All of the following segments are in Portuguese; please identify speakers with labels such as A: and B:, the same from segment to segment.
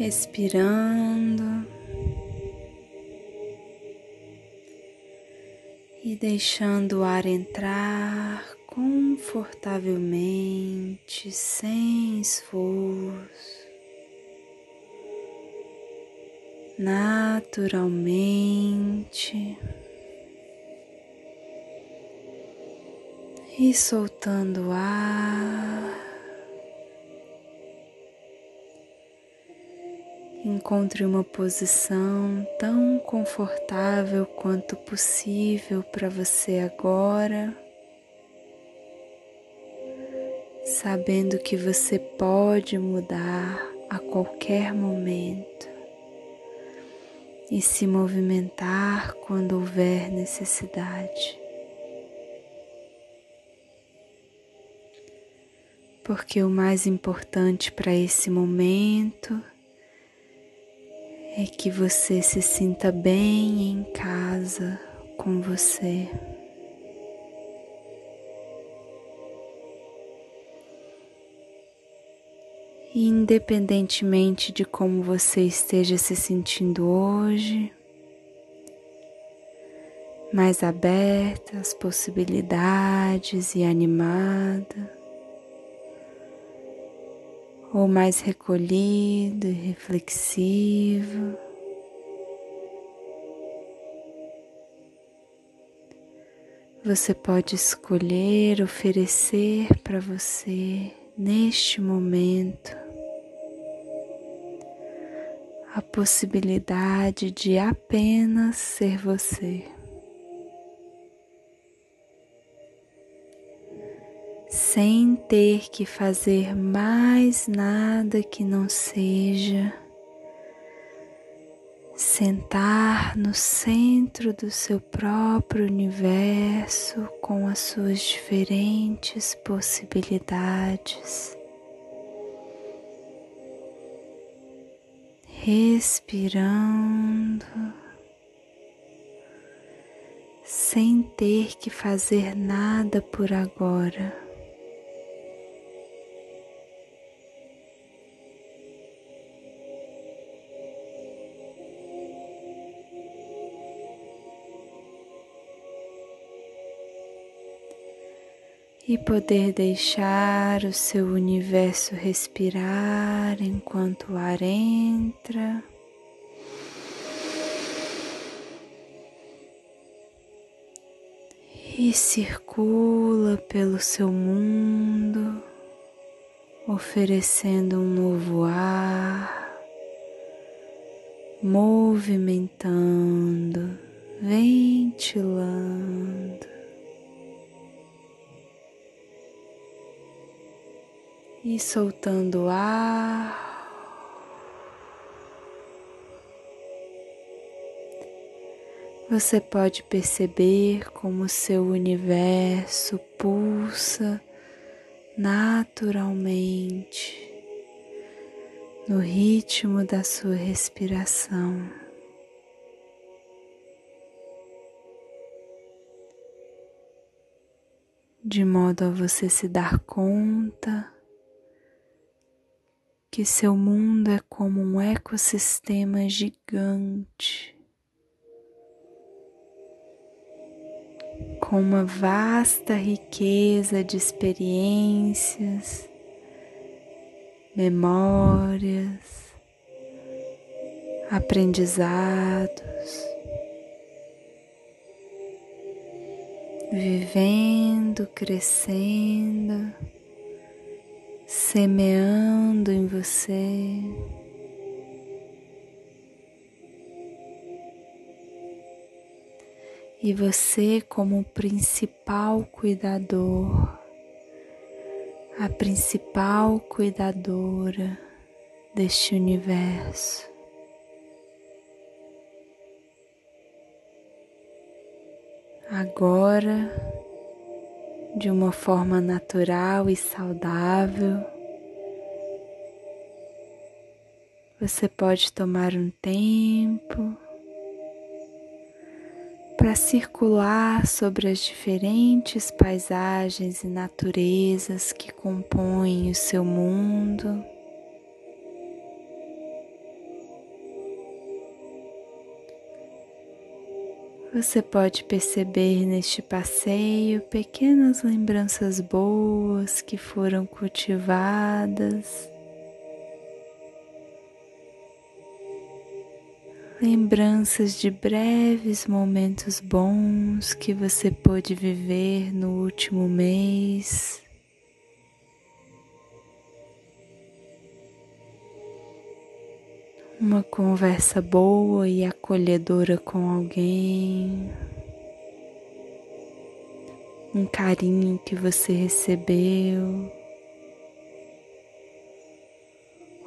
A: respirando e deixando o ar entrar confortavelmente, sem esforço, naturalmente. E soltando o ar. Encontre uma posição tão confortável quanto possível para você agora, sabendo que você pode mudar a qualquer momento e se movimentar quando houver necessidade. Porque o mais importante para esse momento é que você se sinta bem em casa com você. Independentemente de como você esteja se sentindo hoje, mais aberta às possibilidades e animada ou mais recolhido e reflexivo. Você pode escolher oferecer para você neste momento a possibilidade de apenas ser você. Sem ter que fazer mais nada que não seja sentar no centro do seu próprio universo com as suas diferentes possibilidades. Respirando, sem ter que fazer nada por agora. E poder deixar o seu universo respirar enquanto o ar entra. E circula pelo seu mundo, oferecendo um novo ar, movimentando, ventilando. E soltando o ar. Você pode perceber como seu universo pulsa naturalmente no ritmo da sua respiração. De modo a você se dar conta que seu mundo é como um ecossistema gigante, com uma vasta riqueza de experiências, memórias, aprendizados, vivendo, crescendo semeando em você. E você, como principal cuidador, a principal cuidadora deste universo. Agora de uma forma natural e saudável. Você pode tomar um tempo para circular sobre as diferentes paisagens e naturezas que compõem o seu mundo. Você pode perceber neste passeio pequenas lembranças boas que foram cultivadas, lembranças de breves momentos bons que você pôde viver no último mês. Uma conversa boa e acolhedora com alguém, um carinho que você recebeu,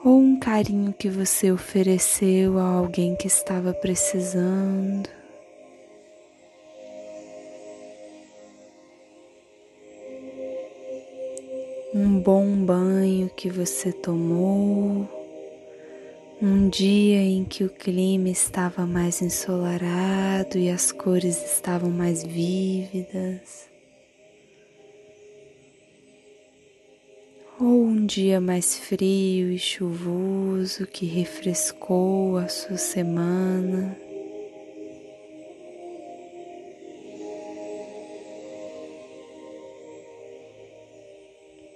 A: ou um carinho que você ofereceu a alguém que estava precisando. Um bom banho que você tomou um dia em que o clima estava mais ensolarado e as cores estavam mais vívidas. Ou um dia mais frio e chuvoso que refrescou a sua semana.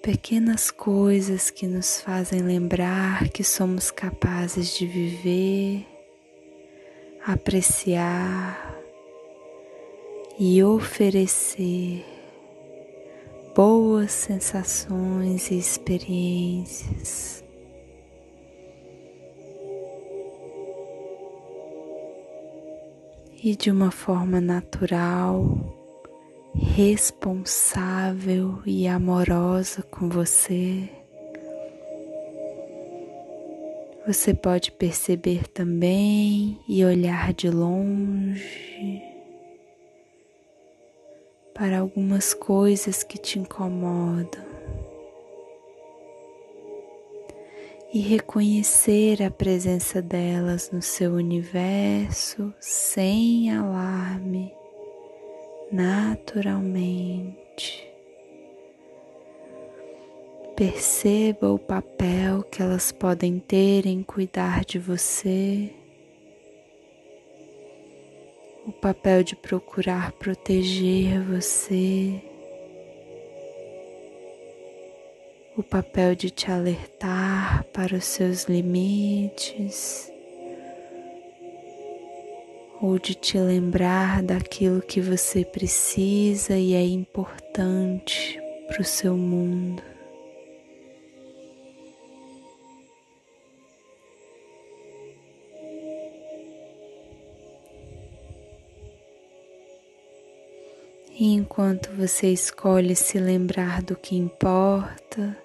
A: Pequenas coisas que nos fazem lembrar que somos capazes de viver, apreciar e oferecer boas sensações e experiências. E de uma forma natural, responsável e amorosa com você. Você pode perceber também e olhar de longe para algumas coisas que te incomodam e reconhecer a presença delas no seu universo sem alarme naturalmente. Perceba o papel que elas podem ter em cuidar de você, o papel de procurar proteger você, o papel de te alertar para os seus limites ou de te lembrar daquilo que você precisa e é importante para o seu mundo. E enquanto você escolhe se lembrar do que importa,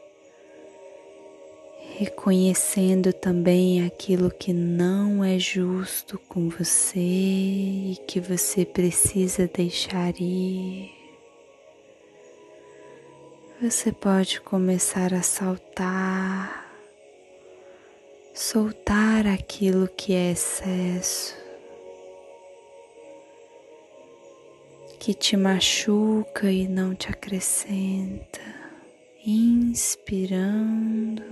A: reconhecendo também aquilo que não é justo com você e que você precisa deixar ir. Você pode começar a saltar, soltar aquilo que é excesso, que te machuca e não te acrescenta, inspirando.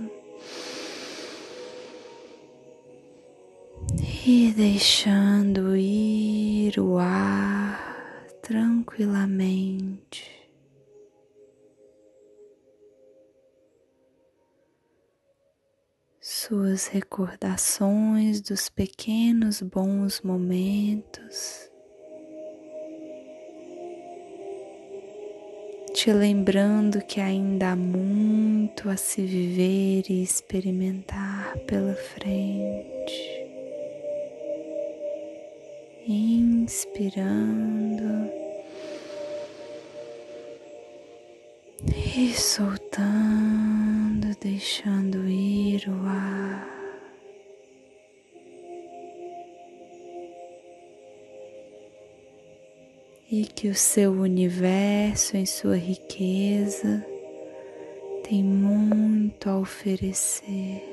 A: E deixando ir o ar tranquilamente. Suas recordações dos pequenos bons momentos, te lembrando que ainda há muito a se viver e experimentar pela frente inspirando e soltando, deixando ir o ar. E que o seu universo, em sua riqueza, tem muito a oferecer.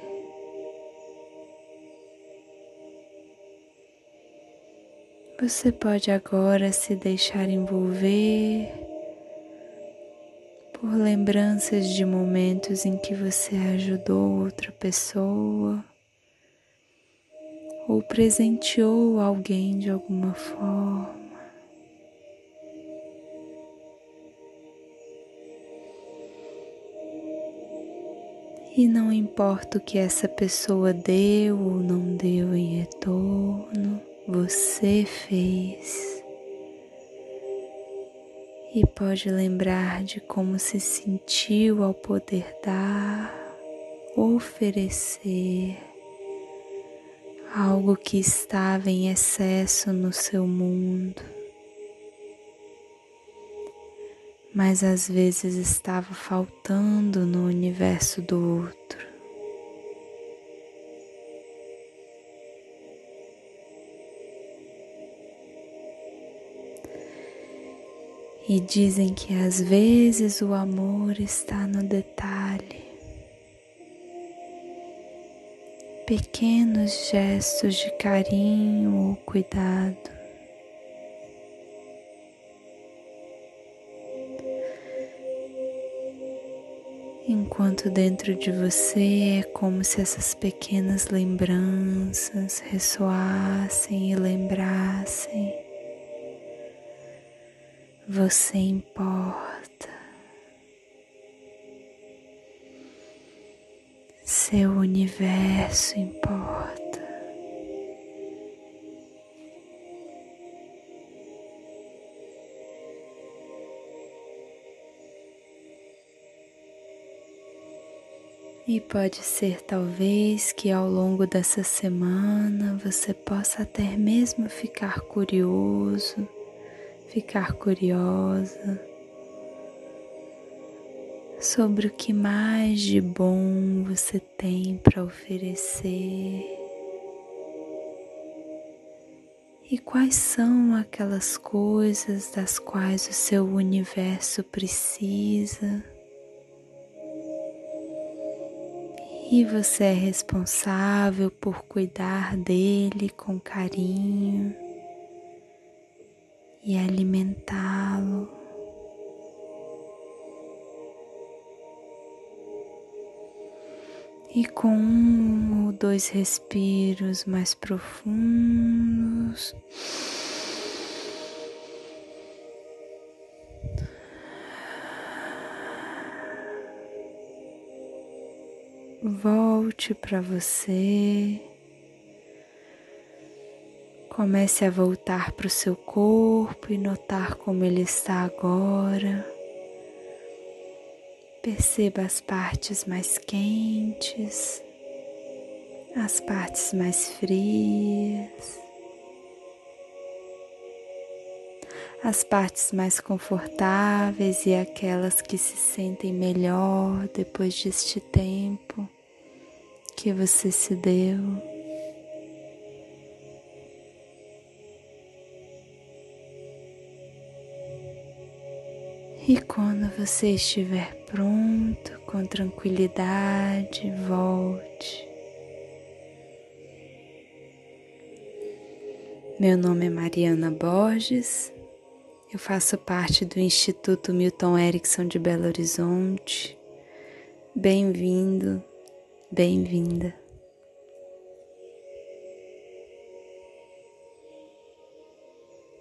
A: Você pode agora se deixar envolver por lembranças de momentos em que você ajudou outra pessoa ou presenteou alguém de alguma forma. E não importa o que essa pessoa deu ou não deu em retorno, você fez. E pode lembrar de como se sentiu ao poder dar, oferecer algo que estava em excesso no seu mundo. Mas às vezes estava faltando no universo do outro. E dizem que às vezes o amor está no detalhe. Pequenos gestos de carinho ou cuidado. Enquanto dentro de você é como se essas pequenas lembranças ressoassem e lembrassem. Você importa. Seu universo importa. E pode ser talvez que ao longo dessa semana você possa até mesmo ficar curioso, ficar curiosa sobre o que mais de bom você tem para oferecer e quais são aquelas coisas das quais o seu universo precisa. E você é responsável por cuidar dele com carinho e alimentá-lo. E com um ou dois respiros mais profundos, volte para você. Comece a voltar para o seu corpo e notar como ele está agora. Perceba as partes mais quentes, as partes mais frias, as partes mais confortáveis e aquelas que se sentem melhor depois deste tempo que você se deu. E quando você estiver pronto, com tranquilidade, volte. Meu nome é Mariana Borges, eu faço parte do Instituto Milton Erickson de Belo Horizonte. Bem-vindo Bem-vinda.